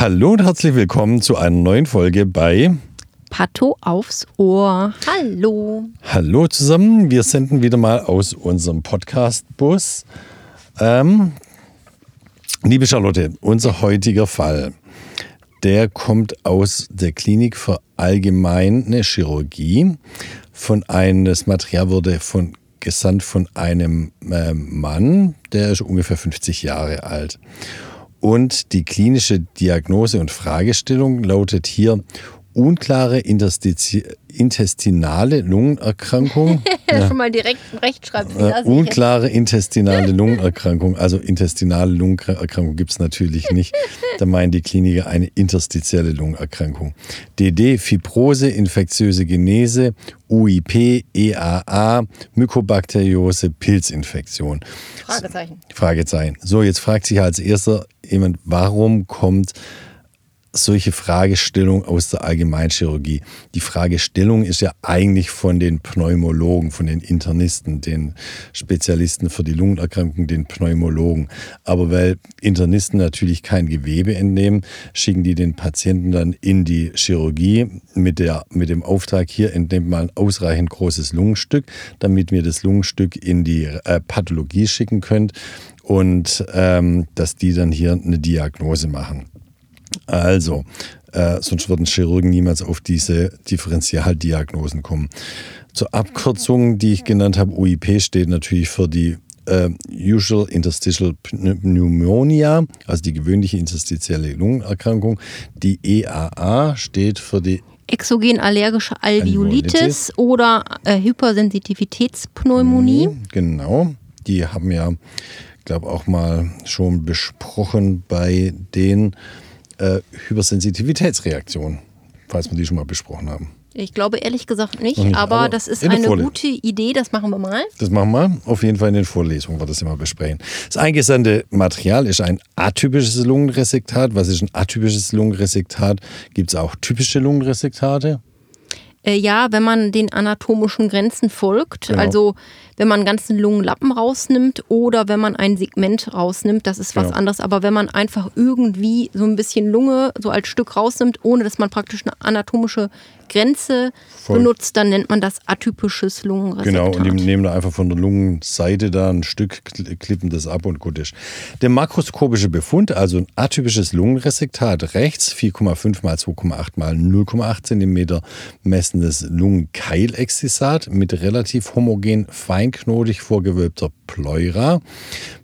Hallo und herzlich willkommen zu einer neuen Folge bei Pato aufs Ohr. Hallo. Hallo zusammen, wir senden wieder mal aus unserem Podcast-Bus. Ähm, liebe Charlotte, unser heutiger Fall, der kommt aus der Klinik für allgemeine Chirurgie. Von einem, das Material wurde von, gesandt von einem äh, Mann, der ist ungefähr 50 Jahre alt. Und die klinische Diagnose und Fragestellung lautet hier unklare intestinale Lungenerkrankung. ja. Schon mal direkt Rechtschreibfehler. Äh, unklare intestinale Lungenerkrankung. Also intestinale Lungenerkrankung gibt es natürlich nicht. Da meinen die Kliniker eine interstitielle Lungenerkrankung. DD, Fibrose, infektiöse Genese, UIP, EAA, Mykobakteriose, Pilzinfektion. Fragezeichen. Fragezeichen. So, jetzt fragt sich als erster jemand, warum kommt solche Fragestellungen aus der Allgemeinchirurgie. Die Fragestellung ist ja eigentlich von den Pneumologen, von den Internisten, den Spezialisten für die Lungenerkrankung, den Pneumologen. Aber weil Internisten natürlich kein Gewebe entnehmen, schicken die den Patienten dann in die Chirurgie mit, der, mit dem Auftrag, hier entnehmt mal ein ausreichend großes Lungenstück, damit wir das Lungenstück in die äh, Pathologie schicken könnt und ähm, dass die dann hier eine Diagnose machen. Also, äh, sonst würden Chirurgen niemals auf diese Differentialdiagnosen kommen. Zur Abkürzung, die ich genannt habe, UIP steht natürlich für die äh, Usual Interstitial Pneumonia, also die gewöhnliche interstitielle Lungenerkrankung. Die EAA steht für die Exogen allergische Alveolitis, Alveolitis. oder äh, Hypersensitivitätspneumonie. Genau, die haben wir, glaube auch mal schon besprochen bei den äh, Hypersensitivitätsreaktion, falls wir die schon mal besprochen haben. Ich glaube ehrlich gesagt nicht, nicht aber, aber, das ist eine gute Idee, das machen wir mal. Das machen wir auf jeden Fall in den Vorlesungen, wir das immer besprechen. Das eingesandte Material ist ein atypisches Lungenresektat. Was ist ein atypisches Lungenresektat? Gibt es auch typische Lungenresektate? Äh, ja, wenn man den anatomischen Grenzen folgt, genau. also wenn man einen ganzen Lungenlappen rausnimmt oder wenn man ein Segment rausnimmt, das ist was genau. anderes. Aber wenn man einfach irgendwie so ein bisschen Lunge so als Stück rausnimmt, ohne dass man praktisch eine anatomische Grenze Voll. benutzt, dann nennt man das atypisches Lungenresektat. Genau, und die nehmen da einfach von der Lungenseite da ein Stück, klippen das ab und gut ist. Der makroskopische Befund, also ein atypisches Lungenresektat rechts, 4,5 mal 2,8 mal 0,8 cm messendes Lungenkeilexzisat mit relativ homogen feinknotig vorgewölbter Pleura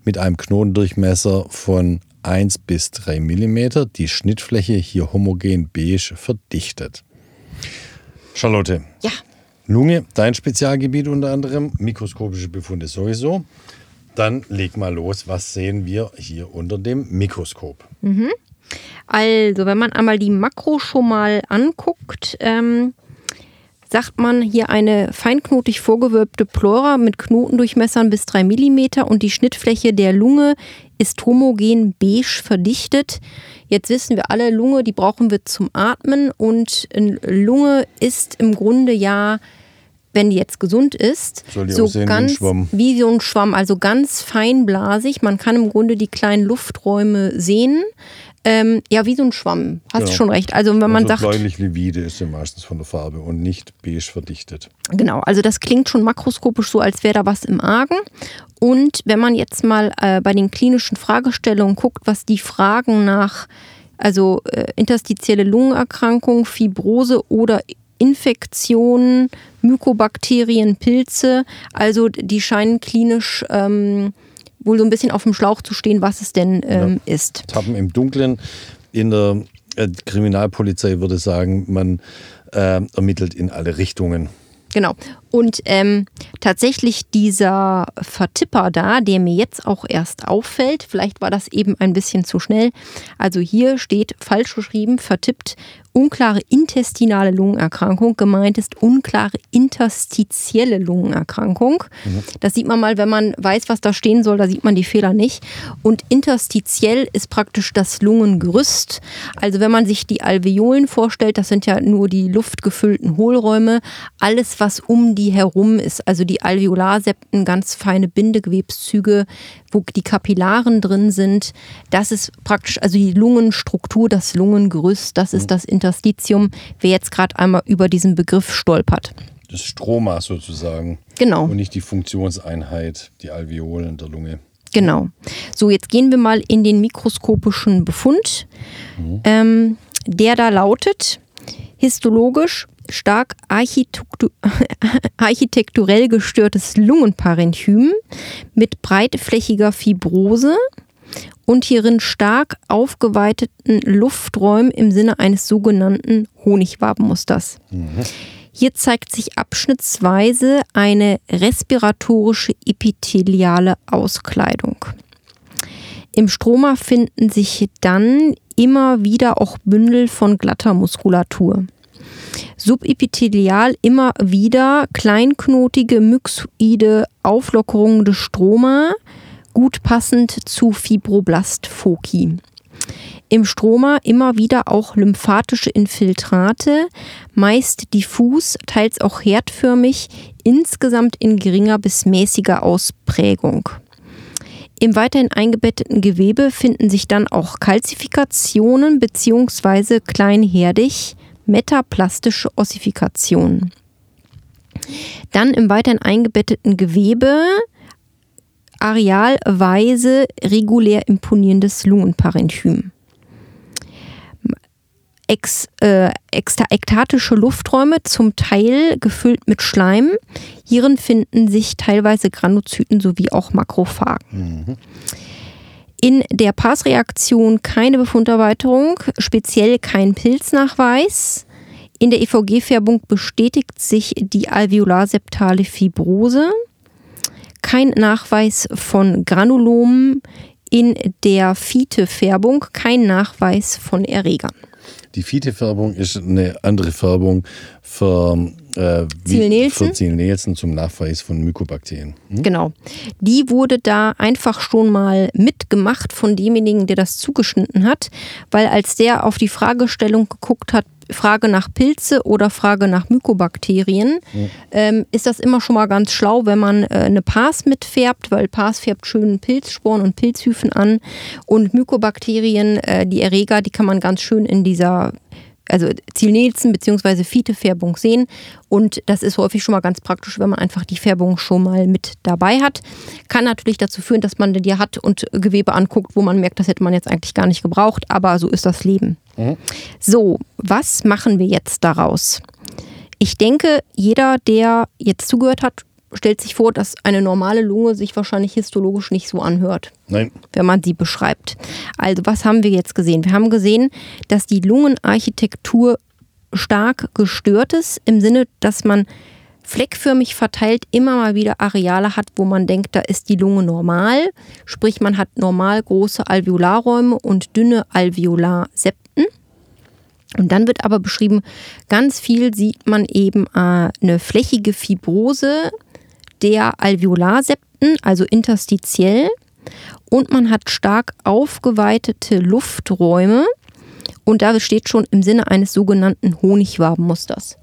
mit einem Knotendurchmesser von 1 bis 3 mm, die Schnittfläche hier homogen beige verdichtet. Charlotte. Ja. Lunge, dein Spezialgebiet unter anderem, mikroskopische Befunde sowieso. Dann leg mal los, was sehen wir hier unter dem Mikroskop? Mhm. Also, wenn man einmal die Makro schon mal anguckt, ähm, sagt man hier eine feinknotig vorgewölbte Pleura mit Knotendurchmessern bis 3 mm und die Schnittfläche der Lunge ist homogen beige verdichtet. Jetzt wissen wir alle, Lunge, die brauchen wir zum Atmen und Lunge ist im Grunde ja, wenn die jetzt gesund ist, so ganz wie, wie so ein Schwamm, also ganz feinblasig. Man kann im Grunde die kleinen Lufträume sehen. Ähm, ja, wie so ein Schwamm. Hast du ja. schon recht. Also wenn man also sagt. Bläulich livide ist ja meistens von der Farbe und nicht beige verdichtet. Genau, also das klingt schon makroskopisch so, als wäre da was im Argen. Und wenn man jetzt mal äh, bei den klinischen Fragestellungen guckt, was die Fragen nach, also äh, interstitielle Lungenerkrankung, Fibrose oder Infektionen, Mykobakterien, Pilze, also die scheinen klinisch ähm, wohl so ein bisschen auf dem Schlauch zu stehen, was es denn ähm, ja. ist. Tappen im Dunkeln. In der äh, Kriminalpolizei würde sagen, man äh, ermittelt in alle Richtungen. Genau. Und ähm, tatsächlich dieser Vertipper da, der mir jetzt auch erst auffällt, vielleicht war das eben ein bisschen zu schnell. Also hier steht falsch geschrieben, vertippt unklare intestinale Lungenerkrankung. Gemeint ist unklare interstitielle Lungenerkrankung. Mhm. Das sieht man mal, wenn man weiß, was da stehen soll, da sieht man die Fehler nicht. Und interstitiell ist praktisch das Lungengerüst. Also wenn man sich die Alveolen vorstellt, das sind ja nur die luftgefüllten Hohlräume. Alles, was um die die herum ist. Also die Alveolarsepten, ganz feine Bindegewebszüge, wo die Kapillaren drin sind. Das ist praktisch, also die Lungenstruktur, das Lungengerüst, das ist mhm. das Interstitium. Wer jetzt gerade einmal über diesen Begriff stolpert. Das Stroma sozusagen. Genau. Und nicht die Funktionseinheit, die Alveolen der Lunge. Genau. So, jetzt gehen wir mal in den mikroskopischen Befund. Mhm. Ähm, der da lautet, histologisch stark architekturell gestörtes Lungenparenchym mit breitflächiger Fibrose und hierin stark aufgeweiteten Lufträumen im Sinne eines sogenannten Honigwabenmusters. Mhm. Hier zeigt sich abschnittsweise eine respiratorische epitheliale Auskleidung. Im Stroma finden sich dann immer wieder auch Bündel von glatter Muskulatur. Subepithelial immer wieder kleinknotige myxoide Auflockerungen des Stroma, gut passend zu Fibroblastfoci. Im Stroma immer wieder auch lymphatische Infiltrate, meist diffus, teils auch herdförmig, insgesamt in geringer bis mäßiger Ausprägung. Im weiterhin eingebetteten Gewebe finden sich dann auch Kalzifikationen bzw. kleinherdig metaplastische Ossifikationen. Dann im weiterhin eingebetteten Gewebe arealweise regulär imponierendes Lungenparenchym. Ex, äh, ektatische Lufträume, zum Teil gefüllt mit Schleim. Hierin finden sich teilweise Granuzyten sowie auch Makrophagen. Mhm. In der Passreaktion keine Befunderweiterung, speziell kein Pilznachweis. In der EVG-Färbung bestätigt sich die alveolarseptale Fibrose. Kein Nachweis von Granulomen in der Fiete-Färbung, kein Nachweis von Erregern. Die Fiete-Färbung ist eine andere Färbung für äh, Ziel-Nielsen? Für Ziel-Nielsen zum Nachweis von Mykobakterien. Hm? Genau. Die wurde da einfach schon mal mitgemacht von demjenigen, der das zugeschnitten hat, weil als der auf die Fragestellung geguckt hat, Frage nach Pilze oder Frage nach Mykobakterien, mhm. ähm, ist das immer schon mal ganz schlau, wenn man äh, eine Pars mitfärbt, weil Pars färbt schön Pilzsporen und Pilzhyphen an und Mykobakterien, äh, die Erreger, die kann man ganz schön in dieser also Zielnelzen bzw. Fiete-Färbung sehen. Und das ist häufig schon mal ganz praktisch, wenn man einfach die Färbung schon mal mit dabei hat. Kann natürlich dazu führen, dass man die hat und Gewebe anguckt, wo man merkt, das hätte man jetzt eigentlich gar nicht gebraucht, aber so ist das Leben. Mhm. So, was machen wir jetzt daraus? Ich denke, jeder, der jetzt zugehört hat, stellt sich vor, dass eine normale Lunge sich wahrscheinlich histologisch nicht so anhört. Nein. Wenn man sie beschreibt. Also, was haben wir jetzt gesehen? Wir haben gesehen, dass die Lungenarchitektur stark gestört ist, im Sinne, dass man fleckförmig verteilt immer mal wieder Areale hat, wo man denkt, da ist die Lunge normal. Sprich, man hat normal große Alveolarräume und dünne Alveolarsepten. Und dann wird aber beschrieben, ganz viel sieht man eben äh, eine flächige Fibrose der Alveolarsepten, also interstitiell. Und man hat stark aufgeweitete Lufträume. Und da steht schon im Sinne eines sogenannten Honigwabenmusters.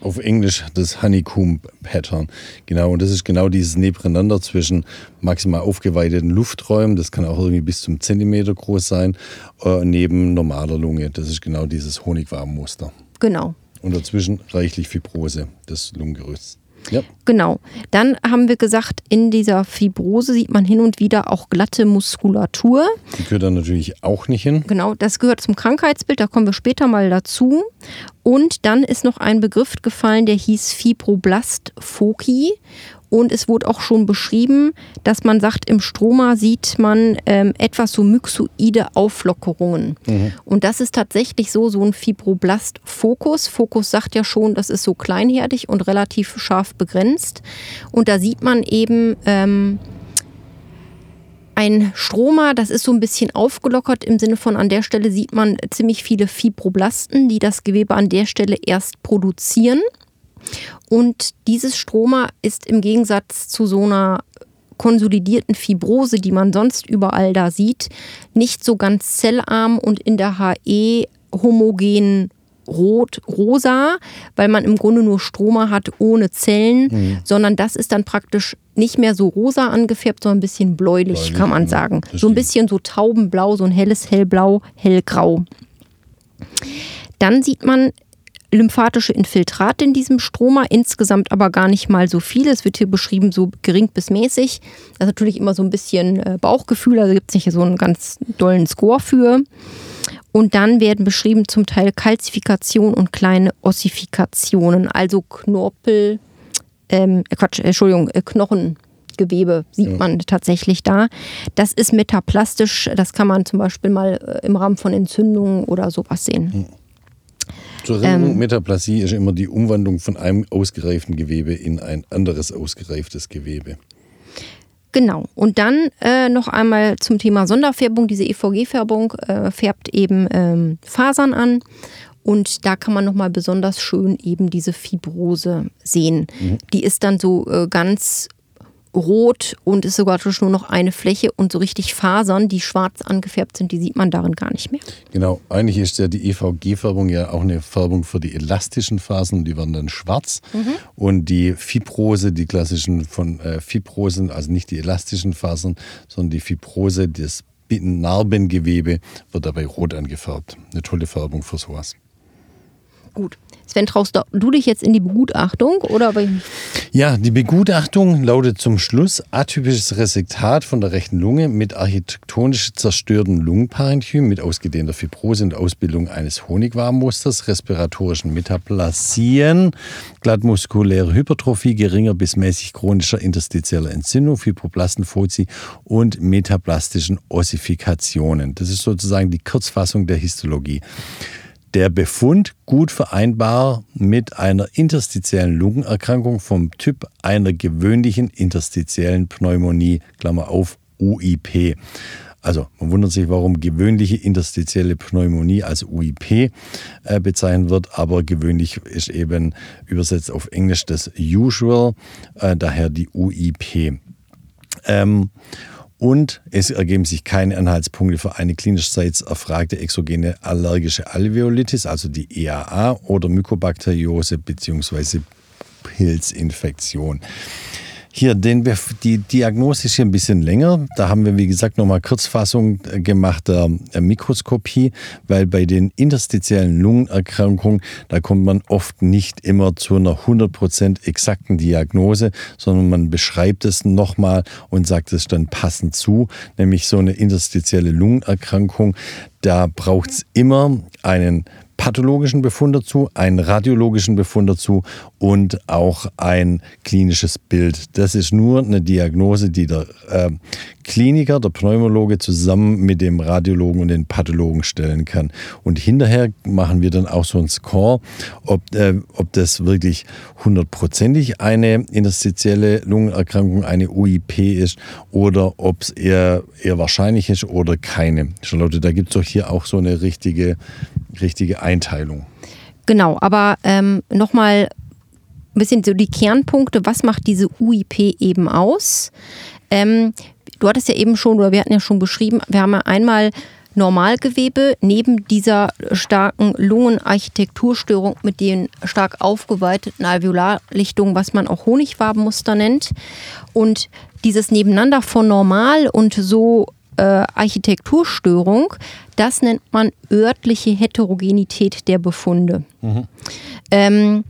Auf Englisch das Honeycomb Pattern. Genau, und das ist genau dieses Nebeneinander zwischen maximal aufgeweiteten Lufträumen, das kann auch irgendwie bis zum Zentimeter groß sein, äh, neben normaler Lunge. Das ist genau dieses Honigwabenmuster. Genau. Und dazwischen reichlich Fibrose des Lungengerüsts. Ja. Genau. Dann haben wir gesagt, in dieser Fibrose sieht man hin und wieder auch glatte Muskulatur. Die gehört dann natürlich auch nicht hin. Genau, das gehört zum Krankheitsbild, da kommen wir später mal dazu. Und dann ist noch ein Begriff gefallen, der hieß Fibroblast foci. Und es wurde auch schon beschrieben, dass man sagt, im Stroma sieht man ähm, etwas so myxoide Auflockerungen. Mhm. Und das ist tatsächlich so, so ein Fibroblast-Fokus. Fokus sagt ja schon, das ist so kleinherdig und relativ scharf begrenzt. Und da sieht man eben ähm, ein Stroma, das ist so ein bisschen aufgelockert im Sinne von, an der Stelle sieht man ziemlich viele Fibroblasten, die das Gewebe an der Stelle erst produzieren. Und dieses Stroma ist im Gegensatz zu so einer konsolidierten Fibrose, die man sonst überall da sieht, nicht so ganz zellarm und in der HE homogen rot, rosa, weil man im Grunde nur Stroma hat ohne Zellen, mhm. sondern das ist dann praktisch nicht mehr so rosa angefärbt, sondern ein bisschen bläulich, bläulich kann man sagen. So ein bisschen so taubenblau, so ein helles Hellblau, hellgrau. Dann sieht man lymphatische Infiltrate in diesem Stroma, insgesamt aber gar nicht mal so viel. Es wird hier beschrieben, so gering bis mäßig. Das ist natürlich immer so ein bisschen äh, Bauchgefühl, also gibt es nicht so einen ganz dollen Score für. Und dann werden beschrieben zum Teil Kalzifikation und kleine Ossifikationen, also Knorpel, ähm, äh, Quatsch, Entschuldigung, äh, Knochengewebe sieht man tatsächlich da. Das ist metaplastisch, das kann man zum Beispiel mal im Rahmen von Entzündungen oder sowas sehen. Hm. Erinnerung, ähm, Metaplasie ist immer die Umwandlung von einem ausgereiften Gewebe in ein anderes ausgereiftes Gewebe. Genau. Und dann äh, noch einmal zum Thema Sonderfärbung. Diese EVG-Färbung äh, färbt eben ähm, Fasern an. Und da kann man nochmal besonders schön eben diese Fibrose sehen. Mhm. Die ist dann so äh, ganz rot und ist sogar nur noch eine Fläche und so richtig Fasern, die schwarz angefärbt sind, die sieht man darin gar nicht mehr. Genau, eigentlich ist ja die EVG-Färbung ja auch eine Färbung für die elastischen Fasern, die werden dann schwarz. Mhm. Und die Fibrose, die klassischen von äh, Fibrosen, also nicht die elastischen Fasern, sondern die Fibrose, das Narbengewebe, wird dabei rot angefärbt. Eine tolle Färbung für sowas. Gut. Sven, traust du dich jetzt in die Begutachtung oder? Ja, die Begutachtung lautet zum Schluss atypisches Resektat von der rechten Lunge mit architektonisch zerstörtem Lungenparenchym mit ausgedehnter Fibrose und Ausbildung eines Honigwarmmusters, respiratorischen Metaplasien, glattmuskuläre Hypertrophie, geringer bis mäßig chronischer interstitieller Entzündung, Fibroblastenfozi und metaplastischen Ossifikationen. Das ist sozusagen die Kurzfassung der Histologie der Befund gut vereinbar mit einer interstitiellen Lungenerkrankung vom Typ einer gewöhnlichen interstitiellen Pneumonie, Klammer auf, UIP. Also man wundert sich, warum gewöhnliche interstitielle Pneumonie als UIP äh, bezeichnet wird, aber gewöhnlich ist eben übersetzt auf Englisch das usual, äh, daher die UIP. Ähm, und es ergeben sich keine Anhaltspunkte für eine klinischseits erfragte exogene allergische Alveolitis, also die EAA oder Mykobakteriose bzw. Pilzinfektion. Hier, den, die Diagnose ist hier ein bisschen länger. Da haben wir, wie gesagt, nochmal Kurzfassung äh, gemacht der Mikroskopie, weil bei den interstitiellen Lungenerkrankungen, da kommt man oft nicht immer zu einer 100% exakten Diagnose, sondern man beschreibt es nochmal und sagt es dann passend zu, nämlich so eine interstitielle Lungenerkrankung. Da braucht es immer einen pathologischen Befund dazu, einen radiologischen Befund dazu und auch ein klinisches Bild. Das ist nur eine Diagnose, die der äh, Kliniker, der Pneumologe zusammen mit dem Radiologen und den Pathologen stellen kann. Und hinterher machen wir dann auch so einen Score, ob, äh, ob das wirklich hundertprozentig eine interstitielle Lungenerkrankung, eine UIP ist oder ob es eher, eher wahrscheinlich ist oder keine. Charlotte, da gibt es doch hier auch so eine richtige richtige Einteilung. Genau, aber ähm, nochmal ein bisschen so die Kernpunkte, was macht diese UIP eben aus? Ähm, du hattest ja eben schon, oder wir hatten ja schon beschrieben, wir haben ja einmal Normalgewebe neben dieser starken Lungenarchitekturstörung mit den stark aufgeweiteten Alveolarlichtungen, was man auch Honigwabenmuster nennt. Und dieses Nebeneinander von normal und so äh, Architekturstörung, das nennt man örtliche Heterogenität der Befunde. Mhm. Ähm,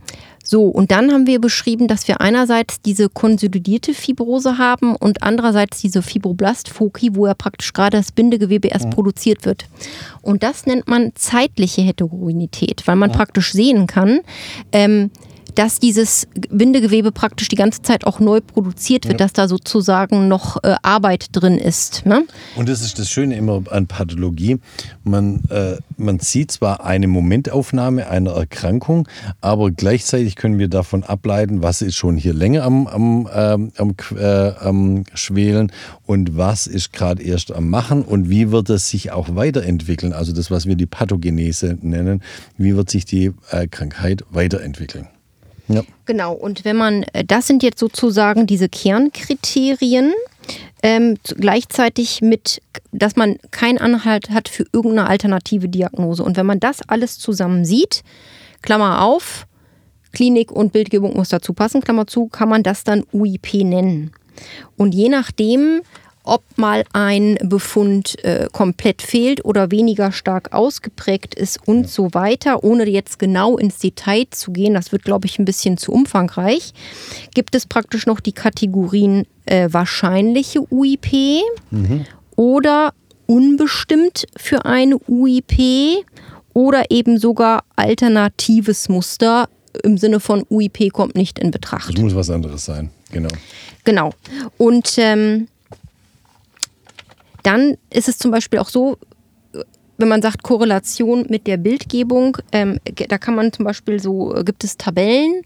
so, und dann haben wir beschrieben, dass wir einerseits diese konsolidierte Fibrose haben und andererseits diese Fibroblastfoki, wo ja praktisch gerade das Bindegewebe erst mhm. produziert wird. Und das nennt man zeitliche Heterogenität, weil man mhm. praktisch sehen kann, ähm, dass dieses Bindegewebe praktisch die ganze Zeit auch neu produziert wird, ja. dass da sozusagen noch äh, Arbeit drin ist. Ne? Und das ist das Schöne immer an Pathologie. Man, äh, man sieht zwar eine Momentaufnahme einer Erkrankung, aber gleichzeitig können wir davon ableiten, was ist schon hier länger am, am, ähm, am, äh, am Schwelen und was ist gerade erst am Machen und wie wird es sich auch weiterentwickeln. Also das, was wir die Pathogenese nennen, wie wird sich die äh, Krankheit weiterentwickeln. Ja. Genau, und wenn man, äh, das sind jetzt sozusagen diese Kernkriterien, ähm, gleichzeitig mit, dass man keinen Anhalt hat für irgendeine alternative Diagnose. Und wenn man das alles zusammen sieht, Klammer auf, Klinik und Bildgebung muss dazu passen, Klammer zu, kann man das dann UIP nennen. Und je nachdem, ob mal ein Befund äh, komplett fehlt oder weniger stark ausgeprägt ist und so weiter, ohne jetzt genau ins Detail zu gehen, das wird, glaube ich, ein bisschen zu umfangreich, gibt es praktisch noch die Kategorien äh, wahrscheinliche UIP mhm. oder unbestimmt für eine UIP oder eben sogar alternatives Muster im Sinne von UIP kommt nicht in Betracht. Das muss was anderes sein, genau. Genau. Und ähm, dann ist es zum Beispiel auch so, wenn man sagt Korrelation mit der Bildgebung, ähm, da kann man zum Beispiel so, gibt es Tabellen,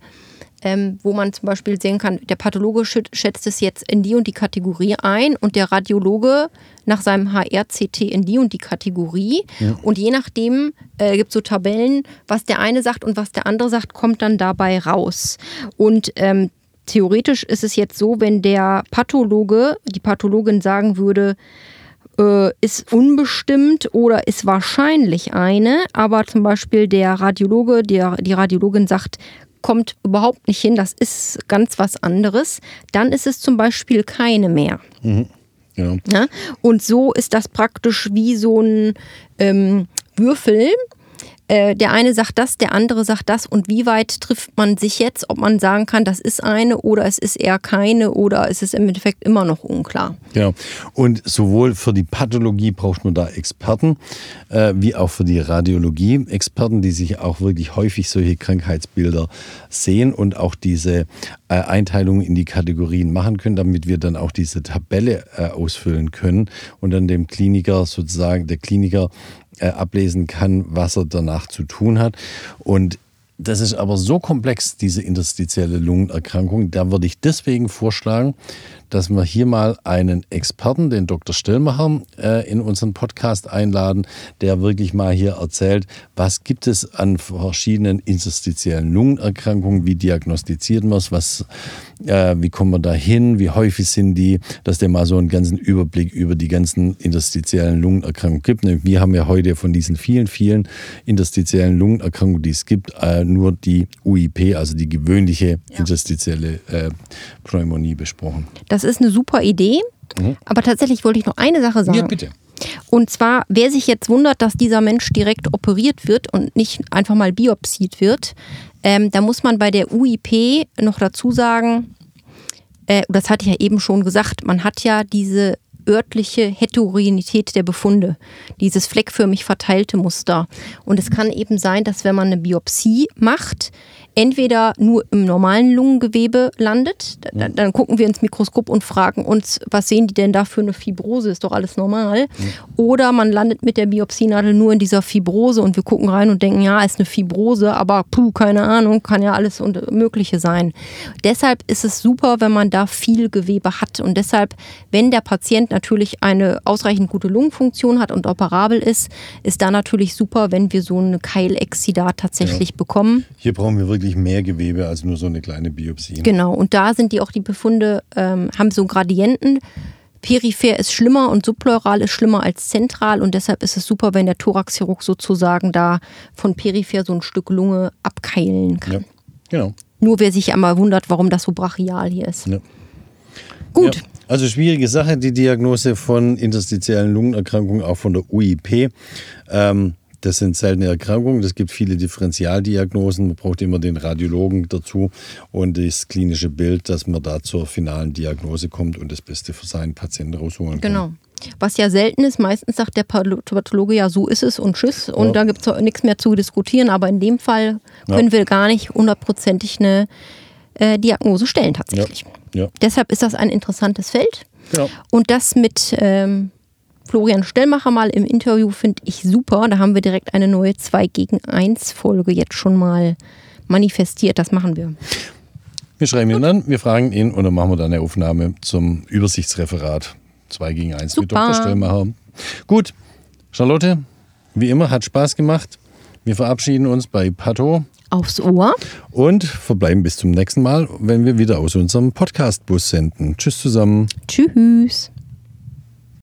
ähm, wo man zum Beispiel sehen kann, der Pathologe schätzt es jetzt in die und die Kategorie ein und der Radiologe nach seinem HRCT in die und die Kategorie. Ja. Und je nachdem äh, gibt es so Tabellen, was der eine sagt und was der andere sagt, kommt dann dabei raus. Und ähm, theoretisch ist es jetzt so, wenn der Pathologe, die Pathologin sagen würde, äh, ist unbestimmt oder ist wahrscheinlich eine, aber zum Beispiel der Radiologe, der, die Radiologin sagt, kommt überhaupt nicht hin, das ist ganz was anderes, dann ist es zum Beispiel keine mehr. Mhm. Genau. Ja? Und so ist das praktisch wie so ein ähm, Würfel, äh, der eine sagt das, der andere sagt das und wie weit trifft man sich jetzt, ob man sagen kann, das ist eine oder es ist eher keine oder ist es im Endeffekt immer noch unklar. Genau. Und sowohl für die Pathologie braucht man da Experten, äh, wie auch für die Radiologie Experten, die sich auch wirklich häufig solche Krankheitsbilder sehen und auch diese äh, Einteilung in die Kategorien machen können, damit wir dann auch diese Tabelle äh, ausfüllen können und dann dem Kliniker sozusagen, der Kliniker äh, ablesen kann, was er danach zu tun hat. Und das ist aber so komplex, diese interstitielle Lungenerkrankung. Da würde ich deswegen vorschlagen, dass wir hier mal einen Experten, den Dr. Stillmacher, äh, in unseren Podcast einladen, der wirklich mal hier erzählt, was gibt es an verschiedenen interstitiellen Lungenerkrankungen, wie diagnostiziert man es, was, äh, wie kommen wir da hin, wie häufig sind die, dass der mal so einen ganzen Überblick über die ganzen interstitiellen Lungenerkrankungen gibt. Wir haben ja heute von diesen vielen, vielen interstitiellen Lungenerkrankungen, die es gibt, äh, nur die UIP, also die gewöhnliche interstitielle Pneumonie besprochen. Das ist eine super Idee. Mhm. Aber tatsächlich wollte ich noch eine Sache sagen. Ja, bitte. Und zwar, wer sich jetzt wundert, dass dieser Mensch direkt operiert wird und nicht einfach mal biopsiert wird, ähm, da muss man bei der UIP noch dazu sagen, äh, das hatte ich ja eben schon gesagt, man hat ja diese örtliche Heterogenität der Befunde, dieses fleckförmig verteilte Muster. Und es kann eben sein, dass wenn man eine Biopsie macht, entweder nur im normalen Lungengewebe landet, dann, dann, gucken wir ins Mikroskop und fragen uns, was sehen die denn da für eine Fibrose, ist doch alles normal. Mhm. Oder man landet mit der Biopsienadel nur in dieser Fibrose und wir gucken rein und denken, ja, ist eine Fibrose, aber puh, keine Ahnung, kann ja alles und Mögliche sein. Deshalb ist es super, wenn man da viel Gewebe hat und deshalb, wenn der Patient natürlich eine ausreichend gute Lungenfunktion hat und operabel ist, ist da natürlich super, wenn wir so eine Keilexida tatsächlich ja. bekommen. Hier brauchen wir wirklich wirklich mehr Gewebe als nur so eine kleine Biopsie. Genau, und da sind die auch die Befunde, ähm, haben so Gradienten. Peripher ist schlimmer und subpleural ist schlimmer als zentral und deshalb ist es super, wenn der Thoraxchirurg sozusagen da von peripher so ein Stück Lunge abkeilen kann. Ja, genau. Nur wer sich einmal wundert, warum das so brachial hier ist. Ja. Gut. Ja, also schwierige Sache, die Diagnose von interstitiellen Lungenerkrankungen, auch von der UIP. Ähm, das sind seltene Erkrankungen. Es gibt viele Differentialdiagnosen. Man braucht immer den Radiologen dazu und das klinische Bild, dass man da zur finalen Diagnose kommt und das Beste für seinen Patienten rausholen kann. Genau. Was ja selten ist, meistens sagt der Pathologe ja, so ist es und tschüss. Und ja. da gibt es nichts mehr zu diskutieren. Aber in dem Fall können ja. wir gar nicht hundertprozentig eine äh, Diagnose stellen tatsächlich. Ja. Deshalb ist das ein interessantes Feld. Und das mit ähm, Florian Stellmacher mal im Interview finde ich super. Da haben wir direkt eine neue 2 gegen 1 Folge jetzt schon mal manifestiert. Das machen wir. Wir schreiben ihn an, wir fragen ihn und dann machen wir dann eine Aufnahme zum Übersichtsreferat 2 gegen 1 super. mit Dr. Stellmacher. Gut, Charlotte, wie immer, hat Spaß gemacht. Wir verabschieden uns bei Pato Aufs Ohr. und verbleiben bis zum nächsten Mal, wenn wir wieder aus unserem Podcast-Bus senden. Tschüss zusammen. Tschüss.